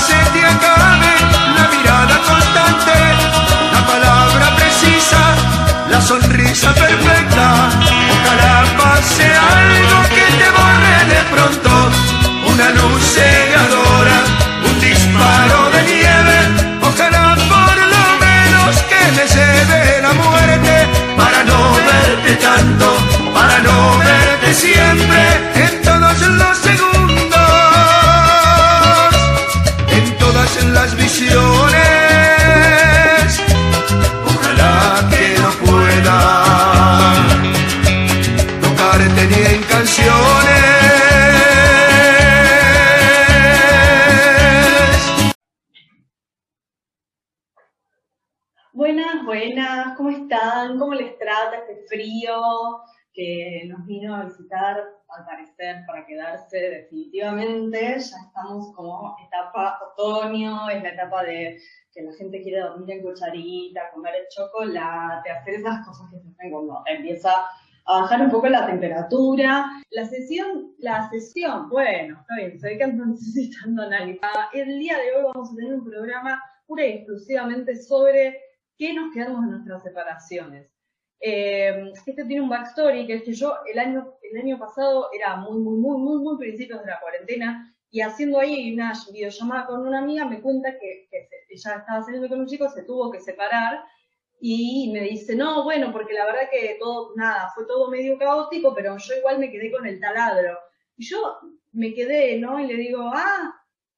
se te acabe, nos vino a visitar, al parecer, para quedarse definitivamente? Ya estamos como etapa otoño, es la etapa de que la gente quiere dormir en cucharita, comer chocolate, hacer esas cosas que se hacen cuando empieza a bajar un poco la temperatura. La sesión, la sesión, bueno, está bien, se ve que ando necesitando analizar. El día de hoy vamos a tener un programa pura y exclusivamente sobre qué nos quedamos en nuestras separaciones. Eh, este tiene un backstory, que es que yo el año, el año pasado era muy, muy, muy, muy, muy principios de la cuarentena, y haciendo ahí una videollamada con una amiga me cuenta que, ella estaba saliendo con un chico, se tuvo que separar, y me dice, no, bueno, porque la verdad que todo, nada, fue todo medio caótico, pero yo igual me quedé con el taladro. Y yo me quedé, ¿no? Y le digo, ah,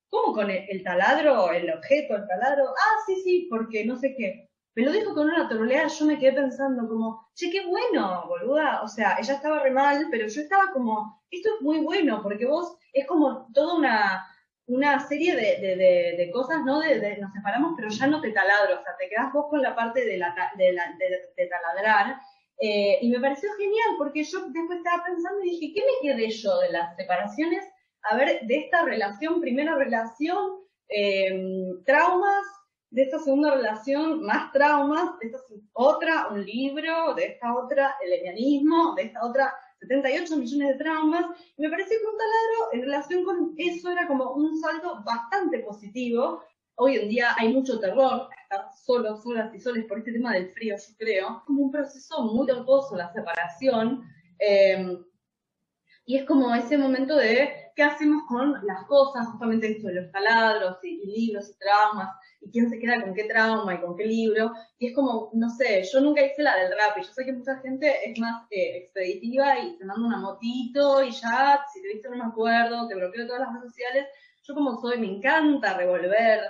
¿cómo con el taladro, el objeto, el taladro? Ah, sí, sí, porque no sé qué. Me lo dijo con una troleada, yo me quedé pensando como, che, qué bueno, boluda. O sea, ella estaba re mal, pero yo estaba como, esto es muy bueno, porque vos es como toda una, una serie de, de, de, cosas, ¿no? De, nos separamos, pero ya no te taladro, o sea, te quedás vos con la parte de, la, la, taladrar. Eh, y me pareció genial, porque yo después estaba pensando y dije, ¿qué me quedé yo de las separaciones? A ver, de esta relación, primera relación, eh, traumas, de esta segunda relación, más traumas, de esta otra, un libro, de esta otra, el lesbianismo, de esta otra, 78 millones de traumas. Y me pareció que un taladro en relación con eso era como un salto bastante positivo. Hoy en día hay mucho terror, estar solos, solas y soles por este tema del frío, yo creo. Como un proceso muy tortuoso la separación. eh, y es como ese momento de qué hacemos con las cosas, justamente esto de los taladros y, libros y traumas, y quién se queda con qué trauma y con qué libro. Y es como, no sé, yo nunca hice la del rap, y yo sé que mucha gente es más eh, expeditiva y te manda una motito y ya, si te viste no me acuerdo, te bloqueo todas las redes sociales. Yo como soy, me encanta revolver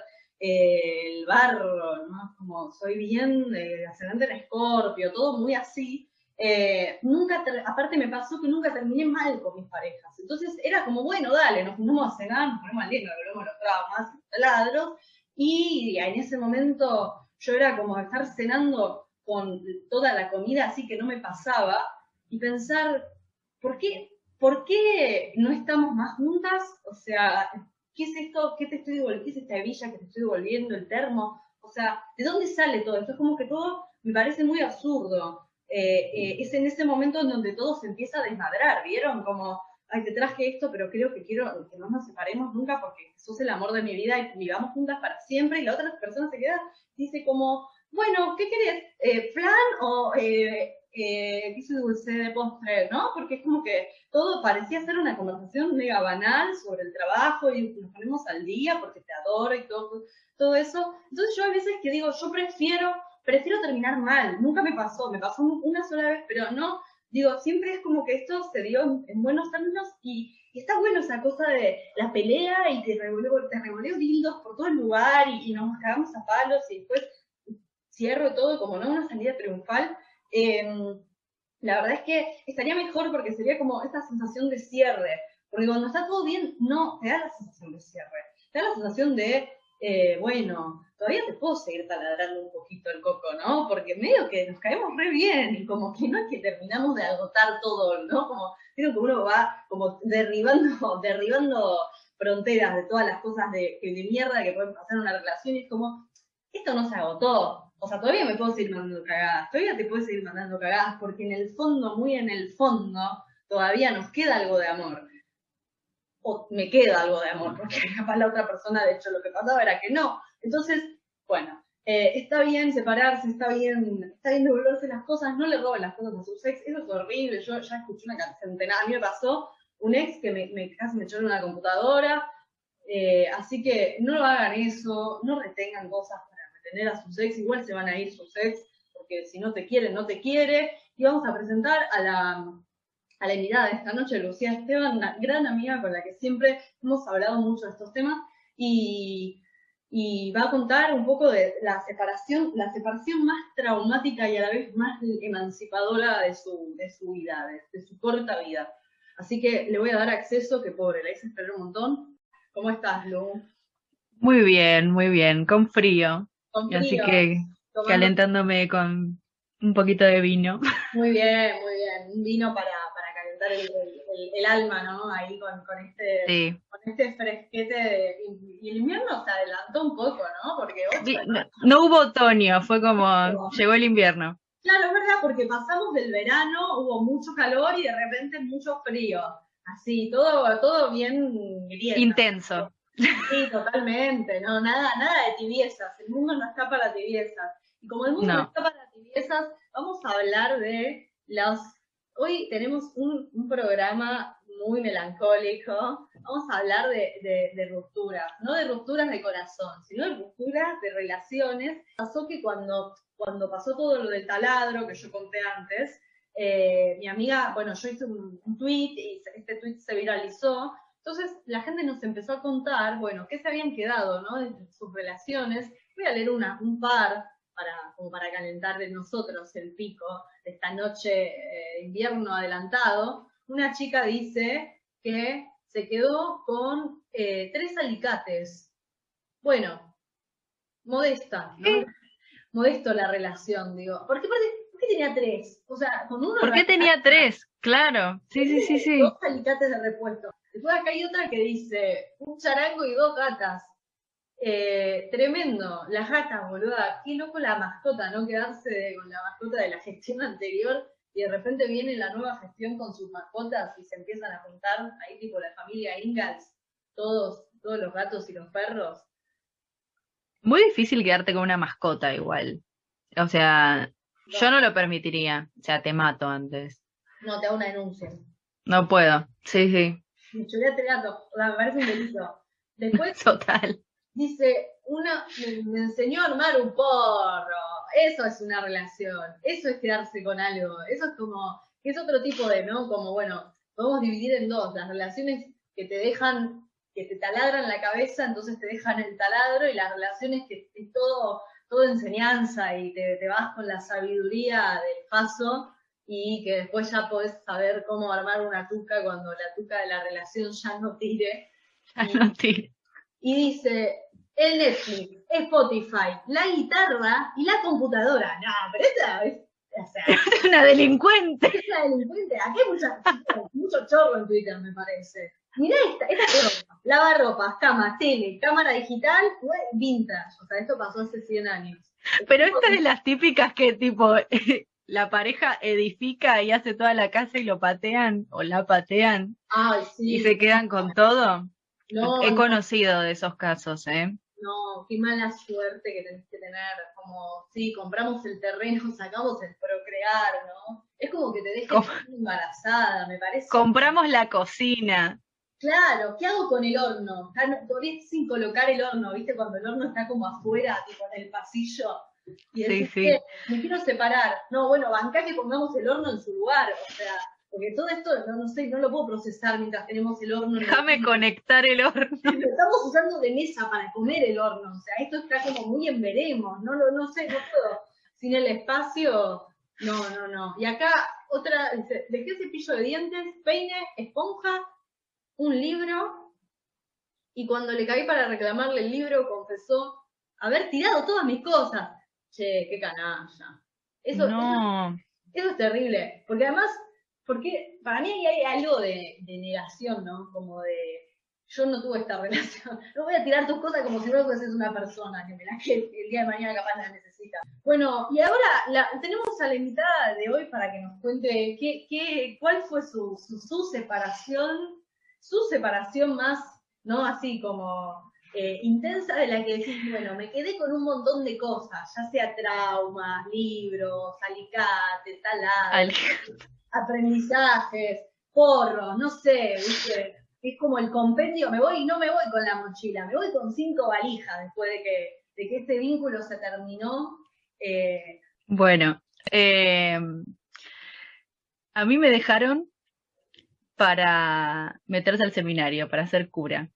eh, el barro, ¿no? Como soy bien eh, ascendente en escorpio, todo muy así. Eh, nunca, aparte me pasó que nunca terminé mal con mis parejas. Entonces era como, bueno, dale, nos juntamos a cenar, nos ponemos al día, nos volvemos los traumas, los taladros. Y en ese momento yo era como estar cenando con toda la comida así que no me pasaba y pensar, ¿por qué, ¿por qué no estamos más juntas? O sea, ¿qué es esto? ¿Qué te estoy devolviendo? ¿Qué es esta hebilla que te estoy devolviendo? ¿El termo? O sea, ¿de dónde sale todo esto? Es como que todo me parece muy absurdo. Eh, es en ese momento en donde todo se empieza a desmadrar, ¿vieron? Como, ay, te traje esto, pero creo que quiero que no nos separemos nunca porque sos el amor de mi vida y vivamos juntas para siempre. Y la otra persona se queda, dice como, bueno, ¿qué querés? Eh, ¿Flan o eh, eh, hice dulce de postre? ¿No? Porque es como que todo parecía ser una conversación mega banal sobre el trabajo y nos ponemos al día porque te adoro y todo, todo eso. Entonces yo a veces que digo, yo prefiero, prefiero terminar mal. Nunca me pasó, me pasó una sola vez, pero no, digo, siempre es como que esto se dio en, en buenos términos y, y está bueno esa cosa de la pelea y te revoleo, te dildos por todo el lugar y, y nos cagamos a palos y después cierro todo como no una salida triunfal. Eh, la verdad es que estaría mejor porque sería como esta sensación de cierre. Porque cuando está todo bien, no te da la sensación de cierre. Te da la sensación de, eh, bueno, todavía te puedo seguir taladrando un poquito el coco, ¿no? Porque medio que nos caemos re bien y como que no es que terminamos de agotar todo, ¿no? Como, creo que uno va como derribando, derribando fronteras de todas las cosas de, de mierda que pueden pasar en una relación y es como, esto no se agotó. O sea, todavía me puedo seguir mandando cagadas, todavía te puedo seguir mandando cagadas, porque en el fondo, muy en el fondo, todavía nos queda algo de amor. O me queda algo de amor, porque capaz la otra persona, de hecho, lo que pasaba era que no. Entonces, bueno, eh, está bien separarse, está bien, está bien devolverse las cosas, no le roben las cosas a sus ex, eso es horrible, yo ya escuché una centenada, a mí me pasó un ex que me, casi me echó en una computadora, eh, así que no lo hagan eso, no retengan cosas para retener a sus ex, igual se van a ir sus ex, porque si no te quieren, no te quiere, y vamos a presentar a la, a la invitada de esta noche, Lucía Esteban, una gran amiga con la que siempre hemos hablado mucho de estos temas, y y va a contar un poco de la separación, la separación más traumática y a la vez más emancipadora de su, de su vida, de, su corta vida. Así que le voy a dar acceso, que pobre, la hice esperar un montón. ¿Cómo estás, Lu? Muy bien, muy bien, con frío. Con frío. Así que calentándome con un poquito de vino. Muy bien, muy bien. Un vino para, el, el, alma, ¿no? Ahí con, con este, con este fresquete. y el invierno se adelantó un poco, ¿no? Porque no, hubo otoño, fue como, llegó el invierno. Claro, es verdad, porque pasamos del verano, hubo mucho calor y de repente mucho frío. Así, todo, todo bien intenso. Sí, totalmente, no, nada, nada de tibiezas, el mundo no está para tibiezas. Y como el mundo no está para tibiezas, vamos a hablar de los Hoy tenemos un, programa muy melancólico. Vamos a hablar de, rupturas, no de rupturas de corazón, sino de rupturas de relaciones. Pasó que cuando, cuando pasó todo lo del taladro que yo conté antes, eh, mi amiga, bueno, yo hice un, tweet y este tweet se viralizó. Entonces la gente nos empezó a contar, bueno, qué se habían quedado, ¿no? De sus relaciones. Voy a leer una, un par para, como para calentar de nosotros el pico de esta noche de eh, invierno adelantado, una chica dice que se quedó con eh, tres alicates. Bueno, modesta, ¿no? Modesto la relación, digo. ¿Por qué, por qué tenía tres? O sea, con uno... ¿Por qué tenía tres? Claro, sí, sí, sí, sí. Dos alicates de repuesto. Después acá hay otra que dice, un charango y dos gatas. Eh, tremendo, las gatas, boluda, qué loco la mascota, ¿no? Quedarse con la mascota de la gestión anterior y de repente viene la nueva gestión con sus mascotas y se empiezan a juntar, ahí tipo la familia Ingalls, todos, todos los gatos y los perros. Muy difícil quedarte con una mascota igual. O sea, yo no lo permitiría. O sea, te mato antes. No, te hago una denuncia. No puedo. Sí, sí. Me choré gato. me parece un delito. Después. Total. Dice, una, me, enseñó a armar un porro. Eso es una relación. Eso es quedarse con algo. Eso es como, es otro tipo de, ¿no? Como, bueno, podemos dividir en dos. Las relaciones que te dejan, que te taladran la cabeza, entonces te dejan el taladro, y las relaciones que es todo, todo enseñanza y te, te vas con la sabiduría del paso y que después ya podés saber cómo armar una tuca cuando la tuca de la relación ya no tire. Ya no tire. Y dice, el Netflix, Spotify, la guitarra y la computadora. No, pero esta es, es una delincuente. Es una delincuente. Aquí hay mucha, mucho chorro en Twitter, me parece. Mirá esta, esta es lavarropas, camas, tele, cámara digital, vintage. O sea, esto pasó hace 100 años. Pero esta es de las típicas que tipo la pareja edifica y hace toda la casa y lo patean o la patean Ay, sí. y se quedan con todo. He conocido de esos casos, ¿eh? No, qué mala suerte que tenés que tener. Como, sí, compramos el terreno, sacamos el procrear, ¿no? Es como que te dejas embarazada, me parece. Compramos la cocina. Claro, ¿qué hago con el horno? Todavía sin colocar el horno, ¿viste? Cuando el horno está como afuera, tipo en el pasillo. Y sí, sí. me quiero separar. No, bueno, banca que pongamos el horno en su lugar. O sea, porque todo esto, no, sé, no lo puedo procesar mientras tenemos el horno. Déjame conectar el horno. Lo estamos usando de mesa para comer el horno. O sea, esto está como muy en veremos. No, no, no sé, no puedo. Sin el espacio, no, no, no. Y acá otra, dice, dejé cepillo de dientes, peine, esponja, un libro. Y cuando le caí para reclamarle el libro, confesó haber tirado todas mis cosas. Che, qué canalla. Eso, no. eso es terrible. Porque además porque para mí ahí hay algo de, negación, ¿no? Como de, yo no tuve esta relación, no voy a tirar tus cosas como si no fueses una persona que me la que el día de mañana capaz la necesita. Bueno, y ahora la, tenemos a la invitada de hoy para que nos cuente qué, qué, cuál fue su, su, separación, su separación más, ¿no? Así como eh, intensa de la que decís, bueno, me quedé con un montón de cosas, ya sea traumas, libros, alicates, taladas, aprendizajes, porros, no sé, ¿viste? Es como el compendio, me voy y no me voy con la mochila, me voy con cinco valijas después de que, de que este vínculo se terminó. Eh, bueno, eh, a mí me dejaron para meterse al seminario, para ser cura.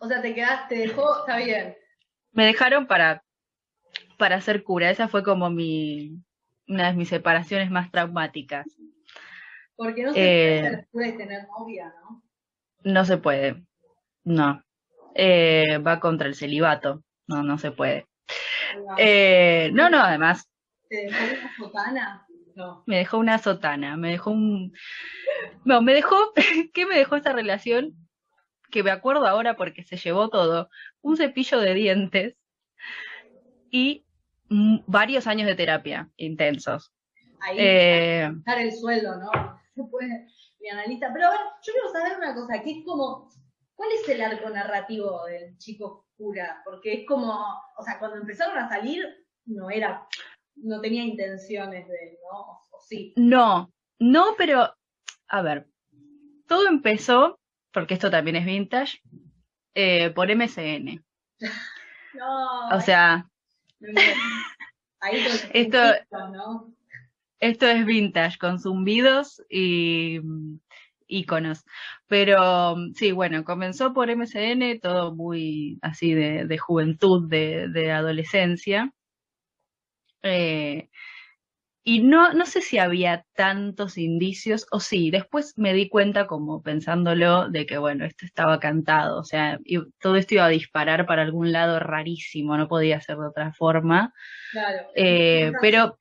O sea, te quedaste, te dejó, está bien. Me dejaron para, para ser cura. Esa fue como mi, una de mis separaciones más traumáticas. Porque no se puede eh, tener novia, ¿no? No se puede. No. Eh, va contra el celibato. No, no se puede. Eh, no, no, además. ¿Te dejó una sotana? No. Me dejó una sotana, me dejó un. No, me dejó. ¿Qué me dejó esa relación? que me acuerdo ahora porque se llevó todo, un cepillo de dientes y varios años de terapia intensos. Ahí, eh, dar el sueldo, ¿no? Se puede, mi analista. Pero a ver, yo quiero saber una cosa, que es como, ¿cuál es el arco narrativo del chico cura? Porque es como, o sea, cuando empezaron a salir, no era, no tenía intenciones de, ¿no? o sí. No, no, pero, a ver, todo empezó porque esto también es vintage, eh, por MCN. No. O sea, esto, esto es vintage, con zumbidos y iconos. Pero sí, bueno, comenzó por MCN, todo muy así de, juventud, de, de adolescencia. Eh, y no, no sé si había tantos indicios, o sí, después me di cuenta como pensándolo de que, bueno, esto estaba cantado, o sea, todo esto iba a disparar para algún lado rarísimo, no podía ser de otra forma. Claro, eh, pero...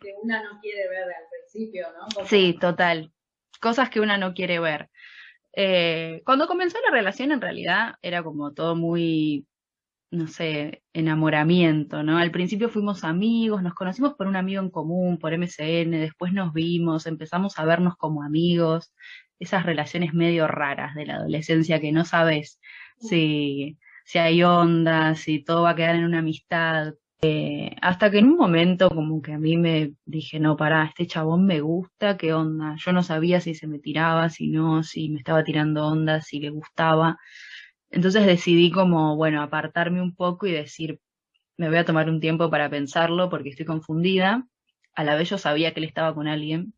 que una no quiere ver al principio, ¿no? Sí, total. Cosas que una no quiere ver. Eh, cuando comenzó la relación, en realidad, era como todo muy no sé, enamoramiento, ¿no? Al principio fuimos amigos, nos conocimos por un amigo en común, por MCN, después nos vimos, empezamos a vernos como amigos, esas relaciones medio raras de la adolescencia que no sabes si, si hay ondas, si todo va a quedar en una amistad. Eh, hasta que en un momento como que a mí me dije, no, pará, este chabón me gusta, ¿qué onda? Yo no sabía si se me tiraba, si no, si me estaba tirando ondas, si le gustaba. Entonces decidí como, bueno, apartarme un poco y decir, me voy a tomar un tiempo para pensarlo porque estoy confundida. A la vez yo sabía que él estaba con alguien.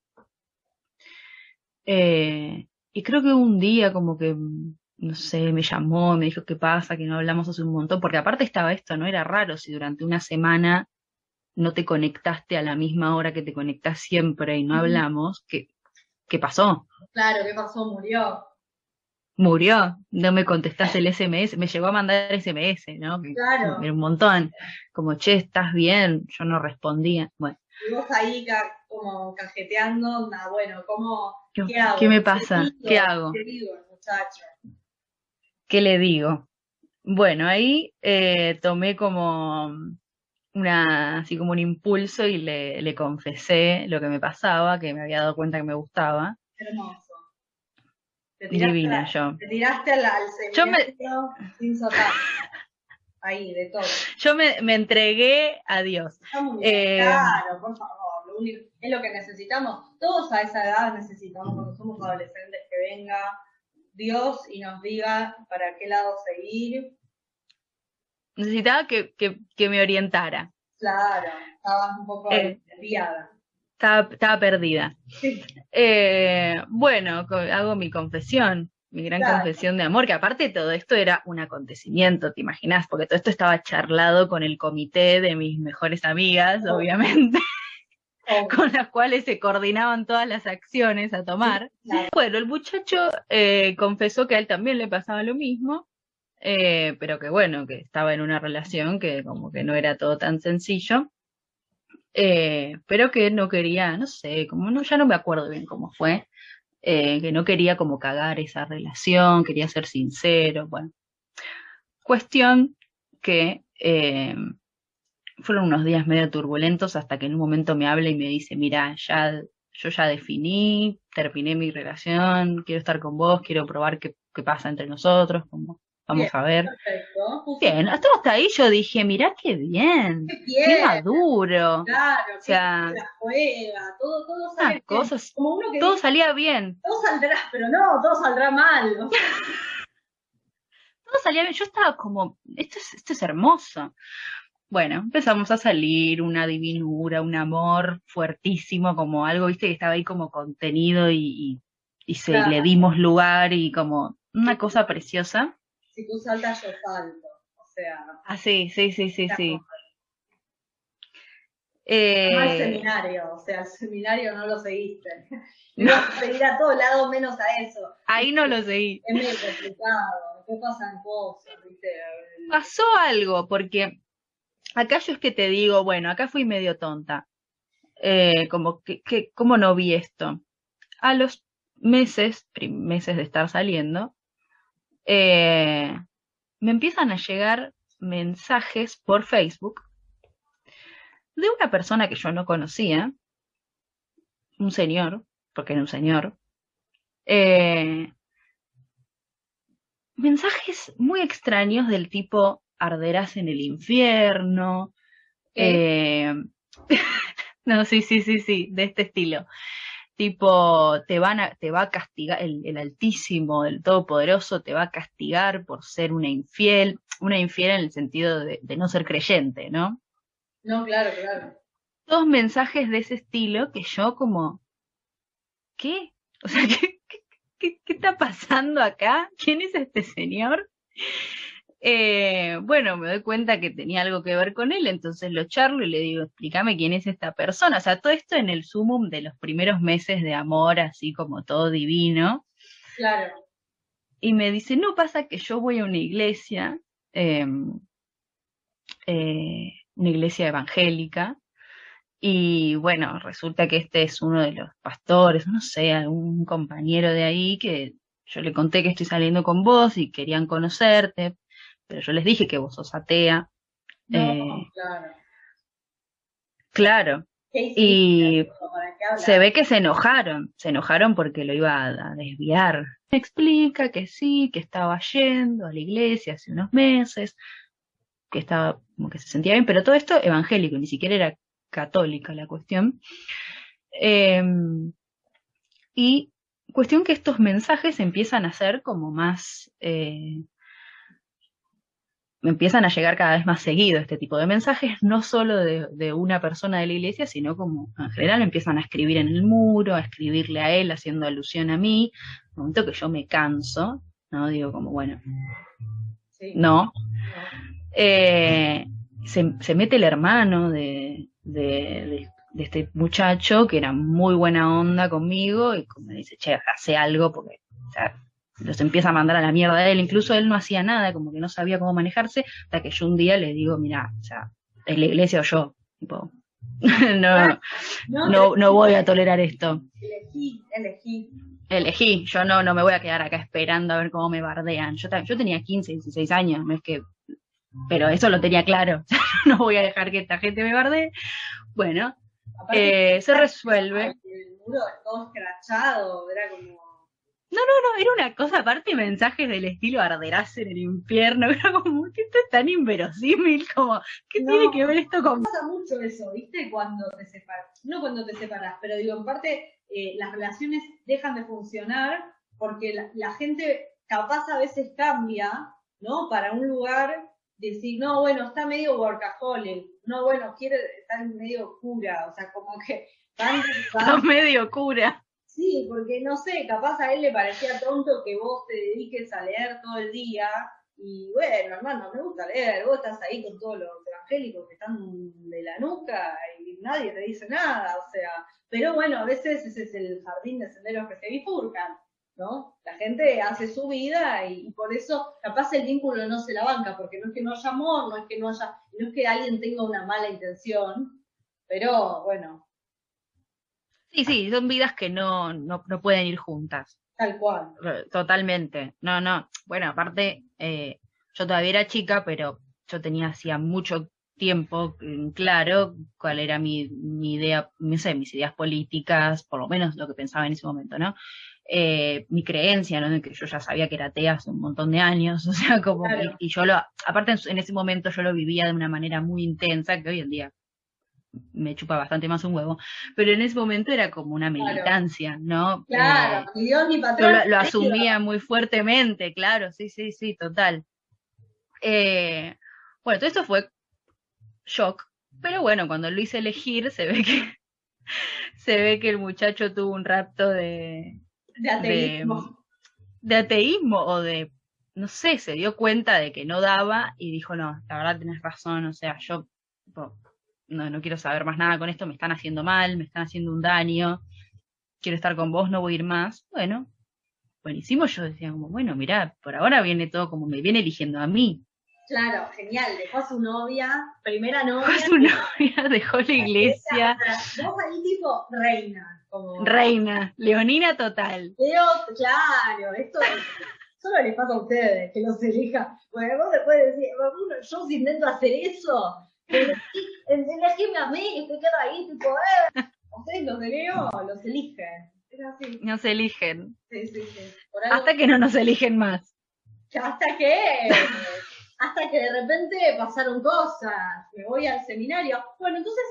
Eh, y creo que un día como que, no sé, me llamó, me dijo qué pasa, que no hablamos hace un montón, porque aparte estaba esto, no era raro si durante una semana no te conectaste a la misma hora que te conectas siempre y no hablamos, ¿qué, qué pasó? Claro, ¿qué pasó? Murió murió, no me contestaste el SMS, me llegó a mandar SMS, ¿no? Claro. Un montón, como, che, ¿estás bien? Yo no respondía, bueno. Y vos ahí como cajeteando, nada, bueno, ¿cómo, qué, hago? ¿Qué me pasa? ¿Qué, hago? ¿Qué digo, muchacho? ¿Qué le digo? Bueno, ahí eh, tomé como una, así como un impulso y le, le confesé lo que me pasaba, que me había dado cuenta que me gustaba. Hermoso. Divina yo. Te tiraste al, al yo me... sin soltar. Ahí, de todo. Yo me, me entregué a Dios. Eh, claro, por favor. es lo que necesitamos. Todos a esa edad necesitamos, cuando somos adolescentes, que venga Dios y nos diga para qué lado seguir. Necesitaba que, que, que me orientara. Claro, estabas un poco eh, desviada. Estaba, perdida. Eh, bueno, hago mi confesión, mi gran confesión de amor, que aparte de todo esto era un acontecimiento, ¿te imaginas? Porque todo esto estaba charlado con el comité de mis mejores amigas, obviamente. con las cuales se coordinaban todas las acciones a tomar. Bueno, el muchacho eh, confesó que a él también le pasaba lo mismo, eh, pero que bueno, que estaba en una relación que como que no era todo tan sencillo. Eh, pero que no quería, no sé, como no, ya no me acuerdo bien cómo fue, eh, que no quería como cagar esa relación, quería ser sincero, bueno. Cuestión que eh, fueron unos días medio turbulentos hasta que en un momento me habla y me dice, mira, ya yo ya definí, terminé mi relación, quiero estar con vos, quiero probar qué, qué pasa entre nosotros, como, vamos Bien, a ver. Perfecto. Bien, hasta, hasta ahí yo dije, mirá qué bien, Qué qué bien. maduro, Claro, O sea, que la juega, todo, todo sale cosas, Como uno que todo dice, salía bien, todo saldrá, pero no, todo saldrá mal. o sea, todo salía bien, yo estaba como, esto es, esto es hermoso. Bueno, empezamos a salir, una divinura, un amor fuertísimo, como algo, viste, que estaba ahí como contenido y, y, y se Claro. le dimos lugar y como una cosa preciosa. Si tú saltas, yo salto. O sea, Ah, sí, sí, sí, sí, sí. no Eh, seminario, o sea, el seminario no lo seguiste. No seguir a todos lados menos a eso. ahí no lo seguí. Es medio complicado, después pasan cosas, ¿viste? Pasó algo, porque acá yo es que te digo, bueno, acá fui medio tonta. Eh, como que, que, ¿cómo no vi esto? A los meses, meses de estar saliendo, eh, me empiezan a llegar mensajes por Facebook de una persona que yo no conocía, un señor, porque era un señor, eh, mensajes muy extraños del tipo arderás en el infierno, eh, no, sí, sí, sí, sí, de este estilo. Tipo, te van a, te va a castigar, el, el Altísimo, el Todopoderoso, te va a castigar por ser una infiel, una infiel en el sentido de, de no ser creyente, ¿no? No, claro, claro. Todos mensajes de ese estilo que yo como, ¿qué? O sea, ¿qué, qué, qué- qué está pasando acá? ¿Quién es este señor? Eh, bueno, me doy cuenta que tenía algo que ver con él, entonces lo charlo y le digo, explícame quién es esta persona. O sea, todo esto en el sumum de los primeros meses de amor, así como todo divino. Claro. Y me dice, no pasa que yo voy a una iglesia, eh, eh, una iglesia evangélica, y bueno, resulta que este es uno de los pastores, no sé, algún compañero de ahí que yo le conté que estoy saliendo con vos y querían conocerte, pero yo les dije que vos sos atea. No, Eh, claro. claro, y se ve que se enojaron, se enojaron porque lo iba a, a desviar. Me explica que sí, que estaba yendo a la iglesia hace unos meses, que estaba como que se sentía bien, pero todo esto evangélico, ni siquiera era católica la cuestión. Eh, y cuestión que estos mensajes empiezan a ser como más, eh, me empiezan a llegar cada vez más seguido este tipo de mensajes, no solo de, de una persona de la iglesia, sino como en general empiezan a escribir en el muro, a escribirle a él haciendo alusión a mí, un momento que yo me canso, ¿no? Digo como, bueno, Sí. no, eh, se, se mete el hermano de, de, de- de este muchacho que era muy buena onda conmigo y como dice, che, hace algo porque o sea, los empieza a mandar a la mierda a él. Incluso él no hacía nada, como que no sabía cómo manejarse, hasta que yo un día le digo, mira, o sea, es la iglesia o yo. Tipo, no, no, no voy a tolerar esto. Elegí, elegí. Elegí, yo no, no me voy a quedar acá esperando a ver cómo me bardean. Yo, yo tenía 15, 16 años, no es que, pero eso lo tenía claro. no voy a dejar que esta gente me bardee. Bueno, eh, se resuelve. El muro todo escrachado, era como. No, no, era una cosa aparte, mensajes del estilo arderás en el infierno. Era como, esto es tan inverosímil, como, ¿qué No. tiene que ver esto con Pasa mucho eso, ¿viste? Cuando te separas. No cuando te separas, pero digo, en parte eh, las relaciones dejan de funcionar porque la, la gente capaz a veces cambia, ¿no? Para un lugar, decir, no, bueno, está medio workaholic, no, bueno, quiere estar medio cura, o sea, como que van, van medio cura? Sí, porque no sé, capaz a él le parecía tonto que vos te dediques a leer todo el día. Y bueno, hermano, me gusta leer. Vos estás ahí con todos los evangélicos que están de la nuca y nadie te dice nada. O sea, pero bueno, a veces ese es el jardín de senderos que se bifurcan, ¿no? La gente hace su vida y, por eso capaz el vínculo no se la banca, porque no es que no haya amor, no es que no haya, no es que alguien tenga una mala intención, pero bueno, Sí, sí, son vidas que no, no, no pueden ir juntas. tal cual. Totalmente. No, no. Bueno, aparte, eh, yo todavía era chica, pero yo tenía hacía mucho tiempo claro cuál era mi, mi idea, no sé, mis ideas políticas, por lo menos lo que pensaba en ese momento, ¿no? Eh, mi creencia, ¿no? De que yo ya sabía que era atea hace un montón de años, o sea, como, y, yo lo, aparte en, ese momento yo lo vivía de una manera muy intensa, que hoy en día me chupa bastante más un huevo, pero en ese momento era como una militancia, ¿no? Claro, eh, Dios ni patrón. Lo, asumía muy fuertemente, claro, sí, sí, sí, total. Eh, bueno, todo esto fue shock, pero bueno, cuando lo hice elegir se ve que se ve que el muchacho tuvo un rapto de, de ateísmo. De, ateísmo o de, no sé, se dio cuenta de que no daba y dijo, no, la verdad tenés razón, o sea, yo no, no quiero saber más nada con esto, me están haciendo mal, me están haciendo un daño, quiero estar con vos, no voy a ir más. Bueno, buenísimo, yo decía como, bueno, mirá, por ahora viene todo como me viene eligiendo a mí. Claro, genial, dejó a su novia, primera novia. Dejó a su novia, dejó la iglesia. Vos ahí tipo reina. Como... Reina, leonina total. Leo, claro, esto solo les pasa a ustedes, que los elija. Bueno, vos después decir, yo si intento hacer eso, elegime a mí, que quedo ahí, tipo, eh. Ustedes los de Leo los eligen. Es así. Nos eligen. Sí, sí, sí. Hasta que no nos eligen más. Hasta que hasta que de repente pasaron cosas, me voy al seminario. Bueno, entonces,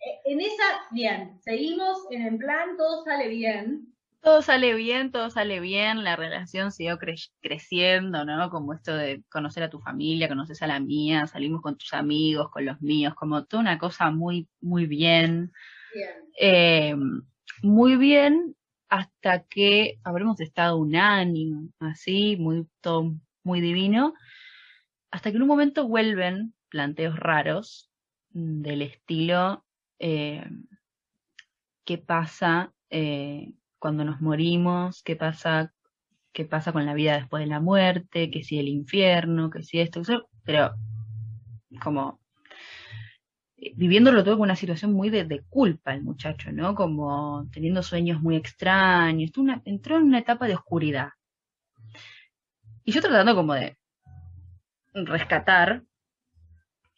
eh, en esa, bien, seguimos en el plan, todo sale bien. Todo sale bien, todo sale bien, la relación siguió creciendo, ¿no? Como esto de conocer a tu familia, conoces a la mía, salimos con tus amigos, con los míos, como toda una cosa muy, muy bien. Bien. Eh, muy bien hasta que habremos estado un año así, muy, todo muy divino, hasta que en un momento vuelven planteos raros del estilo eh, qué pasa eh, cuando nos morimos, qué pasa, qué pasa con la vida después de la muerte, que si el infierno, que si esto, pero como eh, viviéndolo todo con una situación muy de, culpa el muchacho, ¿no? Como teniendo sueños muy extraños, entró en una etapa de oscuridad. Y yo tratando como de rescatar,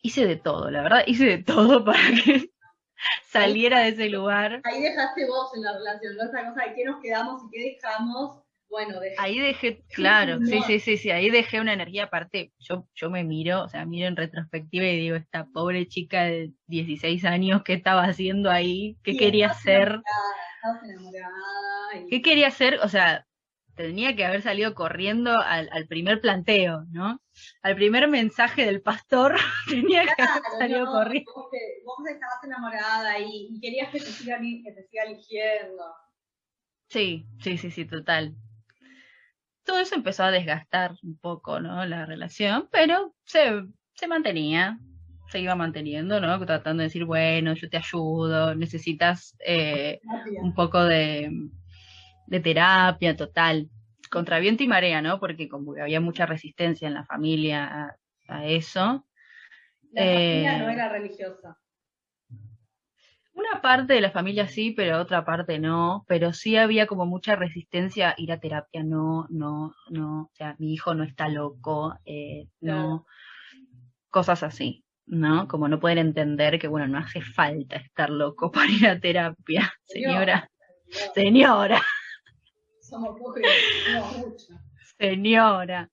hice de todo, la verdad, hice de todo para que saliera de ese lugar. Ahí dejaste vos en la relación, ¿no? Esa cosa de qué nos quedamos y qué dejamos. Bueno, ahí dejé, claro, sí, sí, sí, sí, ahí dejé una energía aparte, yo, yo me miro, o sea, miro en retrospectiva y digo, esta pobre chica de 16 años, ¿qué estaba haciendo ahí? ¿Qué quería hacer? ¿Qué quería hacer? O sea, tenía que haber salido corriendo al, al, primer planteo, ¿no? Al primer mensaje del pastor tenía que haber salido corriendo. Vos, estabas enamorada y, y, querías que te, siga, que te siga eligiendo. Sí, sí, sí, sí, total. Todo eso empezó a desgastar un poco, ¿no? La relación, pero se, se mantenía, se iba manteniendo, ¿no? Tratando de decir, bueno, yo te ayudo, necesitas eh, un poco de de terapia total, contra viento y marea, ¿no? Porque como había mucha resistencia en la familia a, eso. La familia no eh, era religiosa. Una parte de la familia sí, pero otra parte no, pero sí había como mucha resistencia a ir a terapia, no, no, no, o sea, mi hijo no está loco, eh, no, cosas así, ¿no? Como no poder entender que, bueno, no hace falta estar loco para ir a terapia, señora. señora. Señora.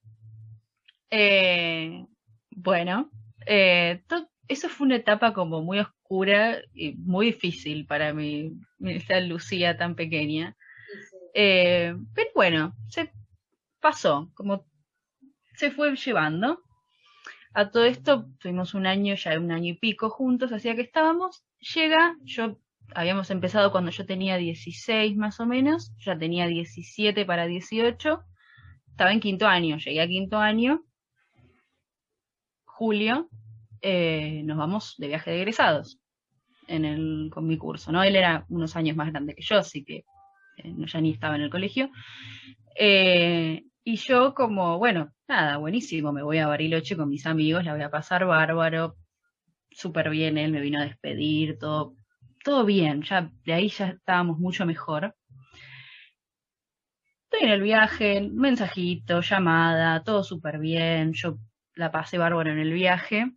Eh, bueno, eh, eso fue una etapa como muy oscura y muy difícil para mí, esa Lucía tan pequeña. Eh, pero bueno, se pasó, como se fue llevando. A todo esto tuvimos un año, ya un año y pico juntos, hacía que estábamos. Llega, yo habíamos empezado cuando yo tenía 16 más o menos, ya tenía 17 para 18, estaba en quinto año, llegué a quinto año, julio, eh, nos vamos de viaje de egresados en el, con mi curso, ¿no? Él era unos años más grande que yo, así que eh, ya ni estaba en el colegio. Eh, y yo como, bueno, nada, buenísimo, me voy a Bariloche con mis amigos, la voy a pasar bárbaro, súper bien, él me vino a despedir, todo todo bien, ya de ahí ya estábamos mucho mejor. Estoy en el viaje, mensajito, llamada, todo súper bien, yo la pasé bárbaro en el viaje.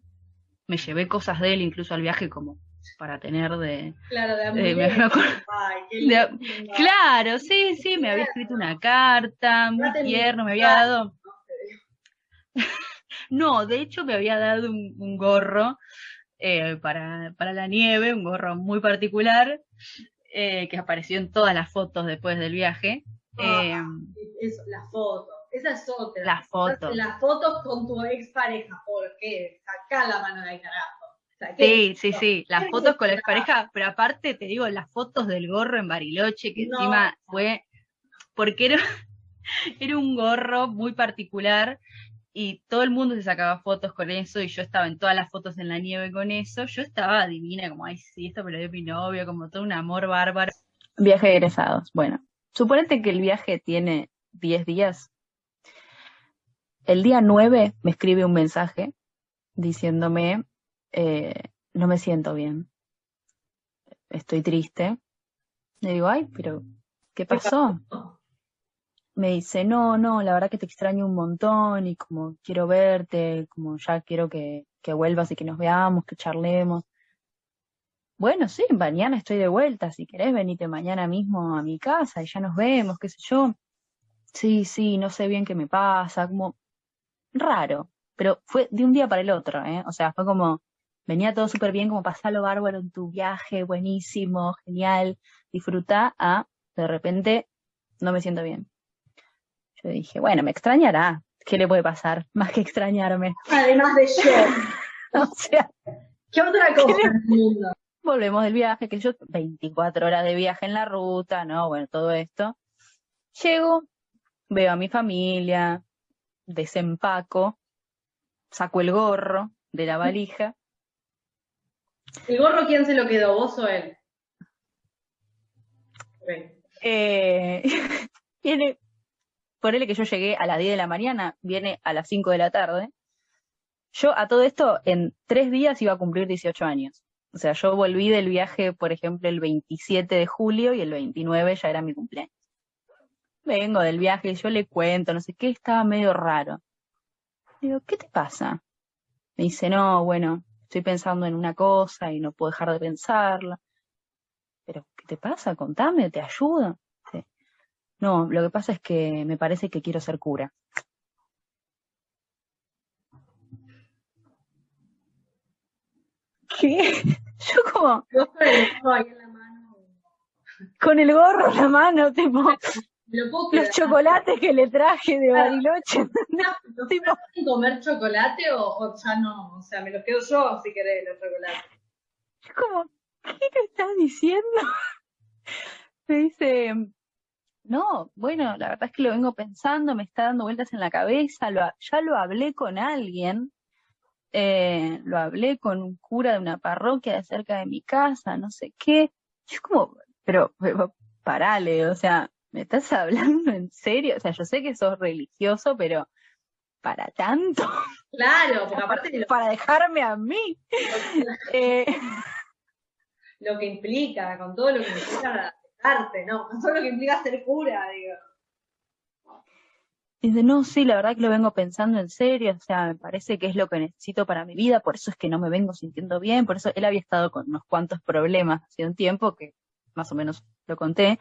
me llevé cosas de él incluso al viaje como para tener de... Claro, de me- Ay, qué de- claro, sí, sí, me había escrito una carta, muy tierno, me había dado... No, de hecho me había dado un, un gorro eh, para, para la nieve, un gorro muy particular, eh, que apareció en todas las fotos después del viaje. Ah. Eh, Eso, la foto. Esa es otra. Las fotos. Las fotos con tu expareja. ¿Por qué? Sacá la mano del carajo. Sí, sí, sí, las ¿Qué fotos con la expareja, pero aparte te digo, las fotos del gorro en Bariloche, que No. encima fue, porque era, era un gorro muy particular y todo el mundo se sacaba fotos con eso y yo estaba en todas las fotos en la nieve con eso, yo estaba divina, como, ay, sí, esto me lo dio mi novio, como todo un amor bárbaro. Viaje de egresados, bueno, suponete que el viaje tiene 10 días. El día 9 me escribe un mensaje diciéndome, eh, no me siento bien, estoy triste. Le digo, ay, pero, ¿qué pasó? Me dice, no, no, la verdad que te extraño un montón y como quiero verte, como ya quiero que, que vuelvas y que nos veamos, que charlemos. Bueno, sí, mañana estoy de vuelta, si querés venite mañana mismo a mi casa y ya nos vemos, qué sé yo. Sí, sí, no sé bien qué me pasa, como raro, pero fue de un día para el otro, ¿eh? O sea, fue como, venía todo súper bien, como pasalo bárbaro en tu viaje, buenísimo, genial, disfruta, a de repente no me siento bien. Yo dije, bueno, me extrañará, ¿qué le puede pasar? Más que extrañarme. Además de yo. O sea, ¿Qué otra cosa mundo? volvemos del viaje, que yo 24 horas de viaje en la ruta, ¿no? Bueno, todo esto. Llego, veo a mi familia, desempaco, saco el gorro de la valija. ¿El gorro quién se lo quedó? ¿Vos o él? Eh, viene, ponele que yo llegué a las 10 de la mañana, viene a las 5 de la tarde. Yo a todo esto en tres días iba a cumplir 18 años. O sea, yo volví del viaje, por ejemplo, el 27 de julio y el 29 ya era mi cumpleaños. Vengo del viaje yo le cuento, no sé qué, estaba medio raro. Digo, ¿qué te pasa? Me dice, no, bueno, estoy pensando en una cosa y no puedo dejar de pensarla. Pero, ¿qué te pasa? Contame, te ayudo. No, lo que pasa es que me parece que quiero ser cura. ¿Qué? Yo como con el gorro ahí en la mano. con el gorro en la mano, tipo, ¿Me lo puedo los chocolates que le traje de Bariloche. ¿Los tipo, pueden comer chocolate o, o ya no? O sea, me los quedo yo si querés los chocolates. Yo como, ¿qué me estás diciendo? Me dice, no, bueno, la verdad es que lo vengo pensando, me está dando vueltas en la cabeza, lo, ya lo hablé con alguien, eh, lo hablé con un cura de una parroquia de cerca de mi casa, no sé qué. Yo como, pero, pero parale, o sea, ¿me estás hablando en serio? O sea, yo sé que sos religioso, pero para tanto, Claro, porque aparte de lo, para dejarme a mí. Eh, lo que implica, con todo lo que implica arte, ¿no? Con todo lo que implica ser cura, digo. Dice, no, sí, la verdad que lo vengo pensando en serio, o sea, me parece que es lo que necesito para mi vida, por eso es que no me vengo sintiendo bien, por eso él había estado con unos cuantos problemas hace un tiempo, que más o menos lo conté,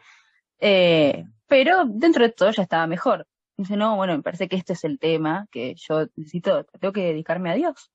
eh, pero dentro de todo ya estaba mejor. Dice, no, bueno, me parece que este es el tema, que yo necesito, tengo que dedicarme a Dios.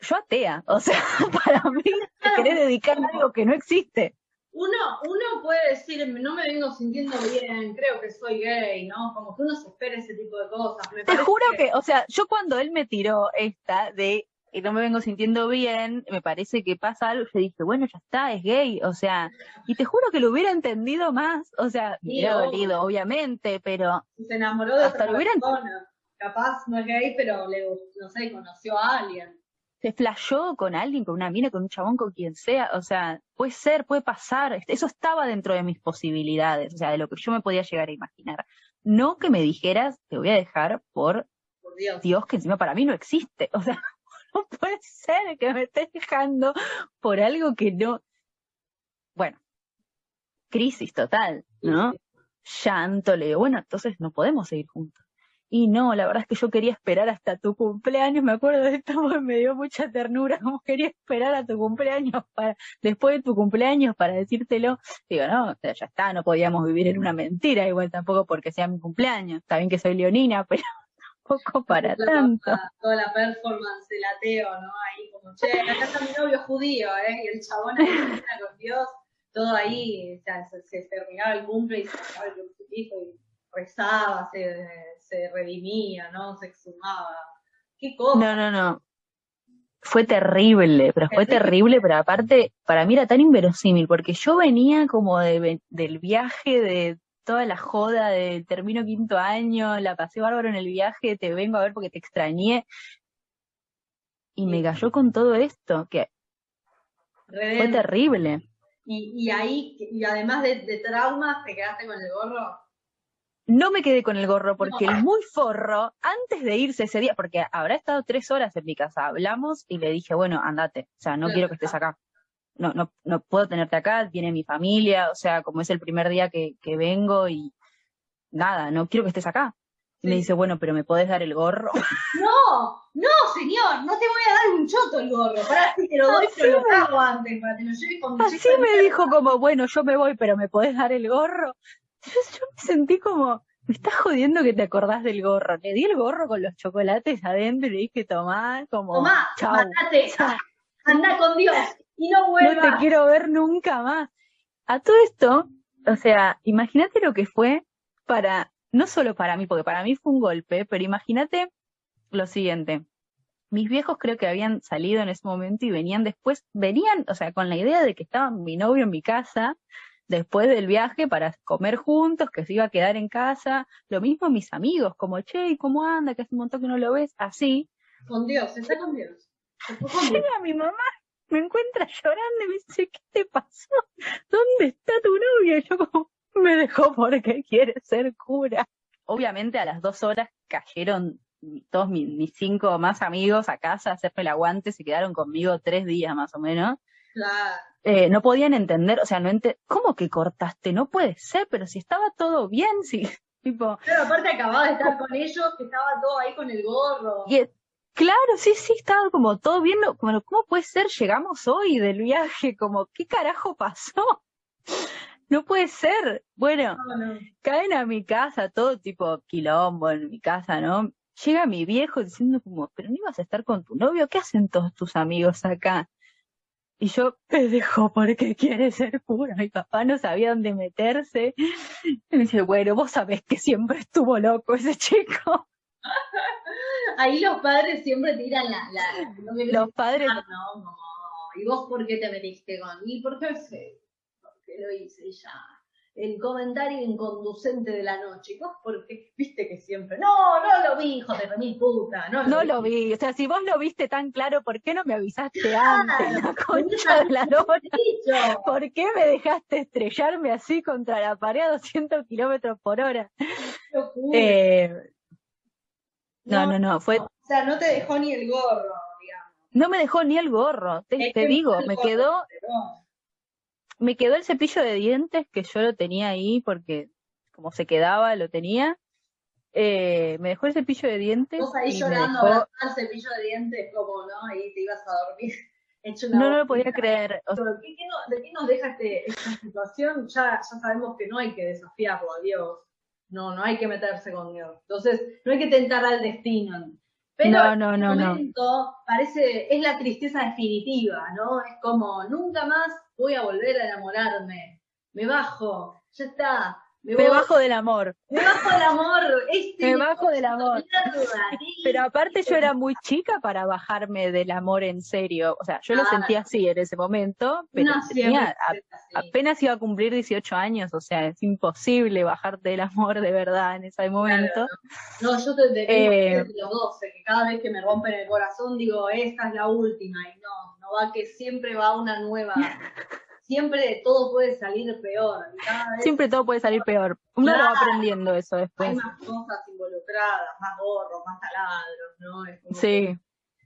Yo atea, o sea, para mí, te querés dedicar a algo que no existe. Uno, uno puede decir, no me vengo sintiendo bien, creo que soy gay, ¿no? Como que uno se espera ese tipo de cosas. Me Te juro que, o sea, yo cuando él me tiró esta de que no me vengo sintiendo bien, me parece que pasa algo, yo dije, bueno, ya está, es gay, o sea, y te juro que lo hubiera entendido más, o sea, me hubiera dolido, obviamente, pero se enamoró de hasta otra persona. Capaz no es gay, pero le, no sé, conoció a alguien. Se flashó con alguien, con una mina, con un chabón, con quien sea, o sea, puede ser, puede pasar, eso estaba dentro de mis posibilidades, o sea, de lo que yo me podía llegar a imaginar. No que me dijeras, te voy a dejar por Por Dios. Dios que encima para mí no existe. O sea, no puede ser que me estés dejando por algo que no. Bueno, crisis total, ¿no? Llanto, le digo, bueno, entonces no podemos seguir juntos. Y no, la verdad es que yo quería esperar hasta tu cumpleaños, me acuerdo de esto me dio mucha ternura, como quería esperar a tu cumpleaños para, después de tu cumpleaños para decírtelo. Digo, no, ya está, no podíamos vivir en una mentira, igual tampoco porque sea mi cumpleaños. Está bien que soy leonina, pero tampoco para tanto. Toda, la performance del ateo, ¿no? Ahí como, che, acá está mi novio judío, ¿eh? Y el chabón ahí con Dios, todo ahí, o sea, se, terminaba el cumple y se terminaba el crucifijo y rezaba, se, se redimía, ¿no? Se exhumaba. ¿Qué cosa? No, no, no. Fue terrible, pero fue terrible, pero aparte, para mí era tan inverosímil, porque yo venía como de, del viaje de toda la joda de termino quinto año, la pasé bárbaro en el viaje, te vengo a ver porque te extrañé. Y me cayó con todo esto, que fue terrible. Y, y ahí, y además de, de traumas, te quedaste con el gorro. No me quedé con el gorro porque el muy forro, antes de irse ese día, porque habrá estado tres horas en mi casa, hablamos y le dije, bueno, andate, o sea, no quiero que estés acá. No, no, no puedo tenerte acá, viene mi familia, o sea, como es el primer día que, que vengo y nada, no quiero que estés acá. Y me dice, bueno, pero ¿me podés dar el gorro? No, no, señor, no te voy a dar un choto el gorro. Para si te lo doy, pero lo hago antes, para que lo lleves con Así me dijo como, bueno, yo me voy, pero ¿me podés dar el gorro? Yo me sentí como, me estás jodiendo que te acordás del gorro. Le di el gorro con los chocolates adentro y le dije, tomá, como, tomá, chau, anda con Dios y no vuelvas. No te quiero ver nunca más. A todo esto, o sea, imagínate lo que fue para, no solo para mí, porque para mí fue un golpe, pero imagínate lo siguiente. Mis viejos creo que habían salido en ese momento y venían después, venían, o sea, con la idea de que estaba mi novio en mi casa, después del viaje para comer juntos, que se iba a quedar en casa. Lo mismo mis amigos, como, che, ¿cómo anda? Que hace un montón que no lo ves. Así. Con Dios, está con Dios. Llega mi mamá, me encuentra llorando y me dice, ¿qué te pasó? ¿Dónde está tu novio? Y yo como, me dejó porque quiere ser cura. Obviamente a las dos horas cayeron todos mis, mis cinco más amigos a casa a hacerme el aguante, se quedaron conmigo tres días más o menos. Claro. Eh, no podían entender, o sea, no ent ¿cómo que cortaste? No puede ser, pero si estaba todo bien, si, tipo... Pero aparte acababa de estar con ellos, que estaba todo ahí con el gorro. Y, claro, sí, sí, estaba como todo bien, como, ¿cómo puede ser? Llegamos hoy del viaje, como, ¿qué carajo pasó? No puede ser. Bueno, caen a mi casa, todo tipo quilombo en mi casa, ¿no? Llega mi viejo diciendo como, pero no ibas a estar con tu novio, ¿qué hacen todos tus amigos acá? Y yo me dejó porque quiere ser pura. Mi papá no sabía dónde meterse. Y me dice, bueno, vos sabés que siempre estuvo loco ese chico. Ahí los padres siempre tiran la... la los padres... no, no, ¿y vos por qué te metiste con mí? ¿Por qué? Porque lo hice ya el comentario inconducente de la noche. ¿Vos porque viste que siempre? No, no lo vi, hijo de mi puta. No, lo, no lo vi. O sea, si vos lo viste tan claro, ¿por qué no me avisaste antes? La concha de la lora. ¿Por qué me dejaste estrellarme así contra la pared a 200 kilómetros por hora? Eh, no, no, no, fue... O sea, no te dejó ni el gorro, digamos. No me dejó ni el gorro, te, digo, me quedó me quedó el cepillo de dientes que yo lo tenía ahí porque como se quedaba, lo tenía. Eh, me dejó el cepillo de dientes. Vos ahí llorando, dejó... el cepillo de dientes, como, ¿no? Ahí te ibas a dormir. no, no lo podía creer. ¿De qué nos deja este, esta situación? Ya, ya sabemos que no hay que desafiarlo a Dios. No, no hay que meterse con Dios. Entonces, no hay que tentar al destino. Pero no, no, no, no. parece, es la tristeza definitiva, ¿no? Es como, nunca más voy a volver a enamorarme, me bajo, ya está. Me, bajo del amor. Me bajo del amor. Este me bajo del amor. Pero aparte yo era muy chica para bajarme del amor en serio. O sea, yo lo sentía así en ese momento, pero apenas iba a cumplir 18 años. O sea, es imposible bajarte del amor de verdad en ese momento. No, yo te, te eh, los 12, que cada vez que me rompen el corazón digo, esta es la última. Y no, no va que siempre va una nueva siempre todo puede salir peor. Siempre todo puede salir peor. Uno lo va aprendiendo eso después. Hay más cosas involucradas, más gorros, más taladros, ¿no? sí.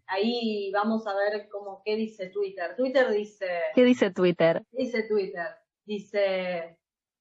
ahí vamos a ver cómo qué dice Twitter. Twitter dice. ¿Qué dice Twitter? Dice Twitter. Dice.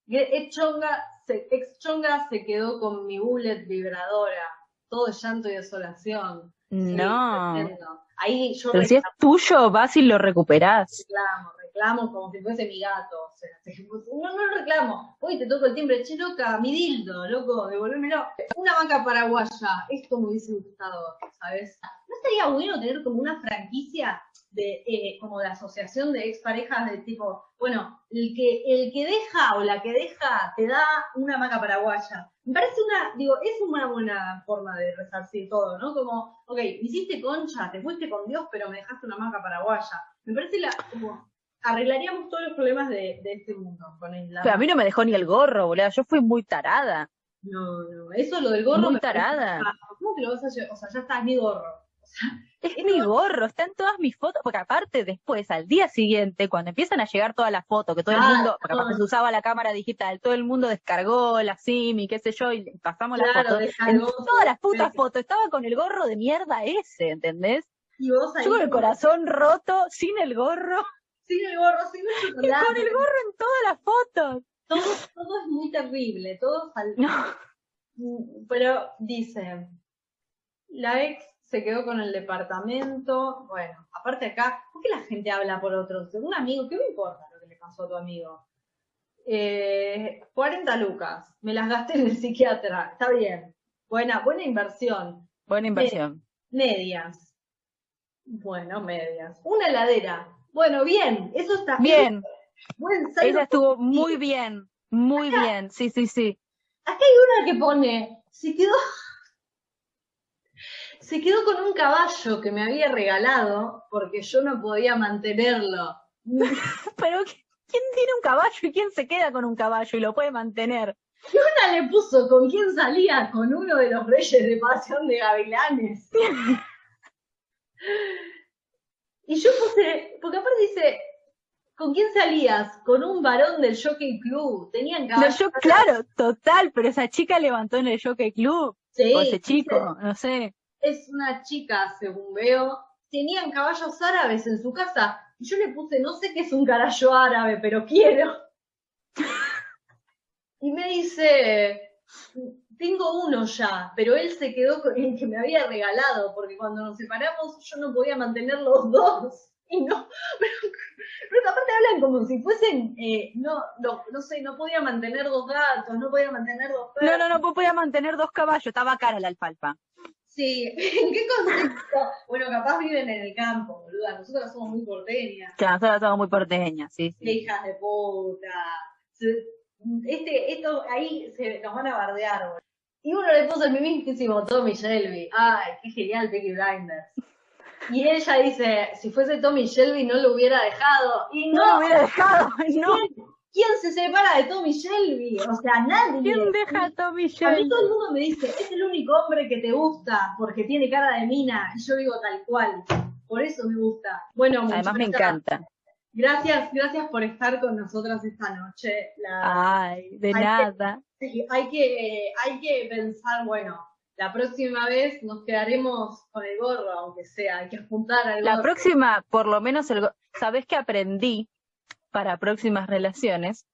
Ex Chonga se, ex Chonga se quedó con mi bullet vibradora. todo llanto y desolación. No. tremendo. Ahí yo Pero si es tuyo, vas y lo recuperás. reclamo, reclamo como si fuese mi gato. O sea, no, no reclamo. Hoy te toco el timbre, che, loca, mi dildo, loco, devolvémelo. Una banca paraguaya, esto me hubiese gustado, ¿sabes? ¿No estaría bueno tener como una franquicia de eh, como de asociación de exparejas de tipo, bueno, el que, el que deja o la que deja te da una maca paraguaya. Me parece una, digo, es una buena forma de resarcir todo, ¿no? Como, ok, hiciste concha, te fuiste con Dios, pero me dejaste una maca paraguaya. Me parece la, como, arreglaríamos todos los problemas de, de este mundo con el Pero a mí no me dejó ni el gorro, boludo. Yo fui muy tarada. No, no, eso lo del gorro Muy tarada. ¿Cómo que lo vas a llevar? O sea, ya está, es mi gorro. O sea, Es mi gorro, está en todas mis fotos, porque aparte después, al día siguiente, cuando empiezan a llegar todas las fotos, que todo el Claro, mundo, porque aparte todo. se usaba la cámara digital, todo el mundo descargó la SIM y qué sé yo, y pasamos las Claro, fotos. En descargó todas las putas fotos estaba con el gorro de mierda ese, ¿entendés? y vos ahí Yo con el corazón roto, sin el gorro, Sin el gorro, sin el y chocolate. con el gorro en todas las fotos. Todo, todo es muy terrible, todo No. Mm, Pero dice, la ex se quedó con el departamento. Bueno, aparte acá, ¿por qué la gente habla por otros? Un amigo, ¿qué me importa lo que le pasó a tu amigo? Eh, 40 lucas, me las gasté en el psiquiatra, está bien. Buena, buena inversión. Buena inversión. Medias. Bueno, medias. Una heladera. Bueno, bien, eso está Bien, Buen esa estuvo muy bien, muy bien, sí, sí, sí. Acá hay una que pone, se quedó, se quedó con un caballo que me había regalado porque yo no podía mantenerlo. Pero ¿quién tiene un caballo y quién se queda con un caballo y lo puede mantener? Una le puso con quién salía, con uno de los reyes de pasión de gavilanes. Y yo puse, porque aparte dice, ¿con quién salías? Con un varón del Jockey Club. Tenían No, caballos. yo, claro, total, pero esa chica levantó en el Jockey Club, Sí, o ese dice, chico, no sé. es una chica, según veo, tenían caballos árabes en su casa. Y yo le puse, no sé qué es un caballo árabe, pero quiero. Y me dice, tengo uno ya, pero él se quedó con el que me había regalado, porque cuando nos separamos yo no podía mantener los dos. Y no, pero, pero aparte hablan como si fuesen, eh, no, no, no sé, no podía mantener dos gatos, no podía mantener dos perros. No, no, no, vos podías mantener dos caballos, estaba cara la alfalfa. Sí, ¿en qué contexto? Bueno, capaz viven en el campo, boluda. Nosotras somos muy porteñas. Que nosotros somos muy porteñas, sí, hijas de puta. Este, esto, ahí se, nos van a bardear, boludo. Y uno le puso el mismísimo Tommy Shelby. Ay, qué genial Peaky Blinders. Y ella dice, si fuese Tommy Shelby no lo hubiera dejado. Y No no, lo hubiera dejado, no. ¿quién, quién se separa de Tommy Shelby? O sea, nadie. ¿Quién deja a Tommy A mí Shelby? todo el mundo me dice, es el único hombre que te gusta porque tiene cara de mina. Y yo digo tal cual. Por eso me gusta. Bueno, Además me encanta. Gracias, gracias por estar con nosotras esta noche. La- Ay, de Ay, nada. sí, hay, que, hay que pensar, bueno, la próxima vez nos quedaremos con el gorro, aunque sea, hay que apuntar al La gorro. próxima, por lo menos, el, ¿sabés qué aprendí para próximas relaciones?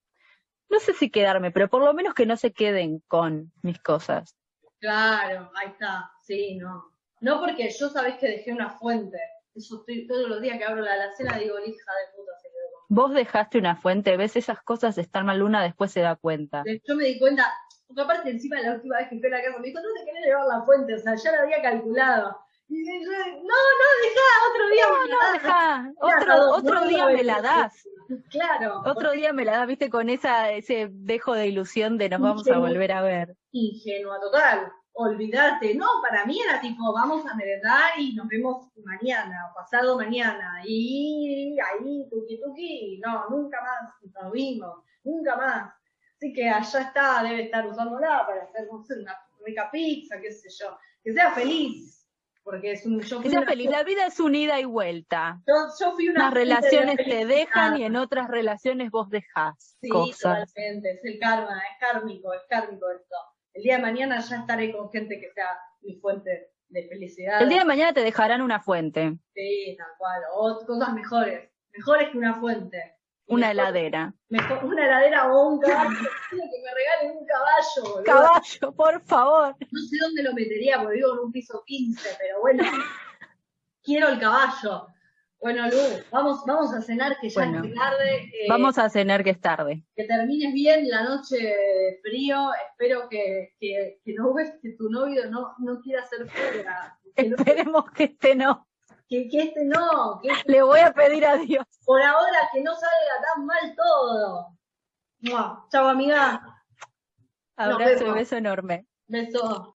No sé si quedarme, pero por lo menos que no se queden con mis cosas. Claro, ahí está, sí, no. No porque yo sabés que dejé una fuente. Eso estoy todos los días que abro la alacena digo, "La hija de puta Vos dejaste una fuente, ves esas cosas están mal, una después se da cuenta. Yo me di cuenta, porque aparte encima la última vez que fui a la casa me dijo, no te querés llevar la fuente, o sea, ya la había calculado. Y yo, no, no, dejá, otro día me la No, das. deja, Mira, otro, no, otro no, día no, me la no, das. Claro. Otro día me la das, viste, con esa, ese dejo de ilusión de nos vamos a volver a ver. Ingenua total. Olvidarte. No, para mí era tipo, vamos a merendar y nos vemos mañana o pasado mañana. Y ahí, tuki tuki. No, nunca más nos vimos. Nunca más. Así que allá está, debe estar usándola para hacer, no sé, una rica pizza, qué sé yo. Que sea feliz. Porque es un, yo Que sea una- feliz, la vida es un ida y vuelta. Yo, yo fui una Unas de relaciones te dejan y en otras relaciones vos dejás Sí, cosas. totalmente, es el karma, es kármico, es kármico esto. El día de mañana ya estaré con gente que sea mi fuente de felicidad. El día de mañana te dejarán una fuente. Sí, tal cual, o cosas mejores, mejores que una fuente. Una heladera. Mejor una heladera o un caballo. Que me regalen un caballo, boludo. Caballo, por favor. No sé dónde lo metería porque vivo en un piso 15, pero bueno. quiero el caballo. Bueno, Lu, vamos, vamos a cenar que ya Bueno, es tarde. eh, Vamos a cenar que es tarde. Que termines bien la noche de frío. Espero que, que, que no ves que tu novio no, no quiera hacer no- Esperemos que este no. que, que este no, que este- Le voy a pedir a Dios. por ahora que no salga tan mal todo. Mua. Chao, amiga. Abrazo vemos. beso enorme. Beso.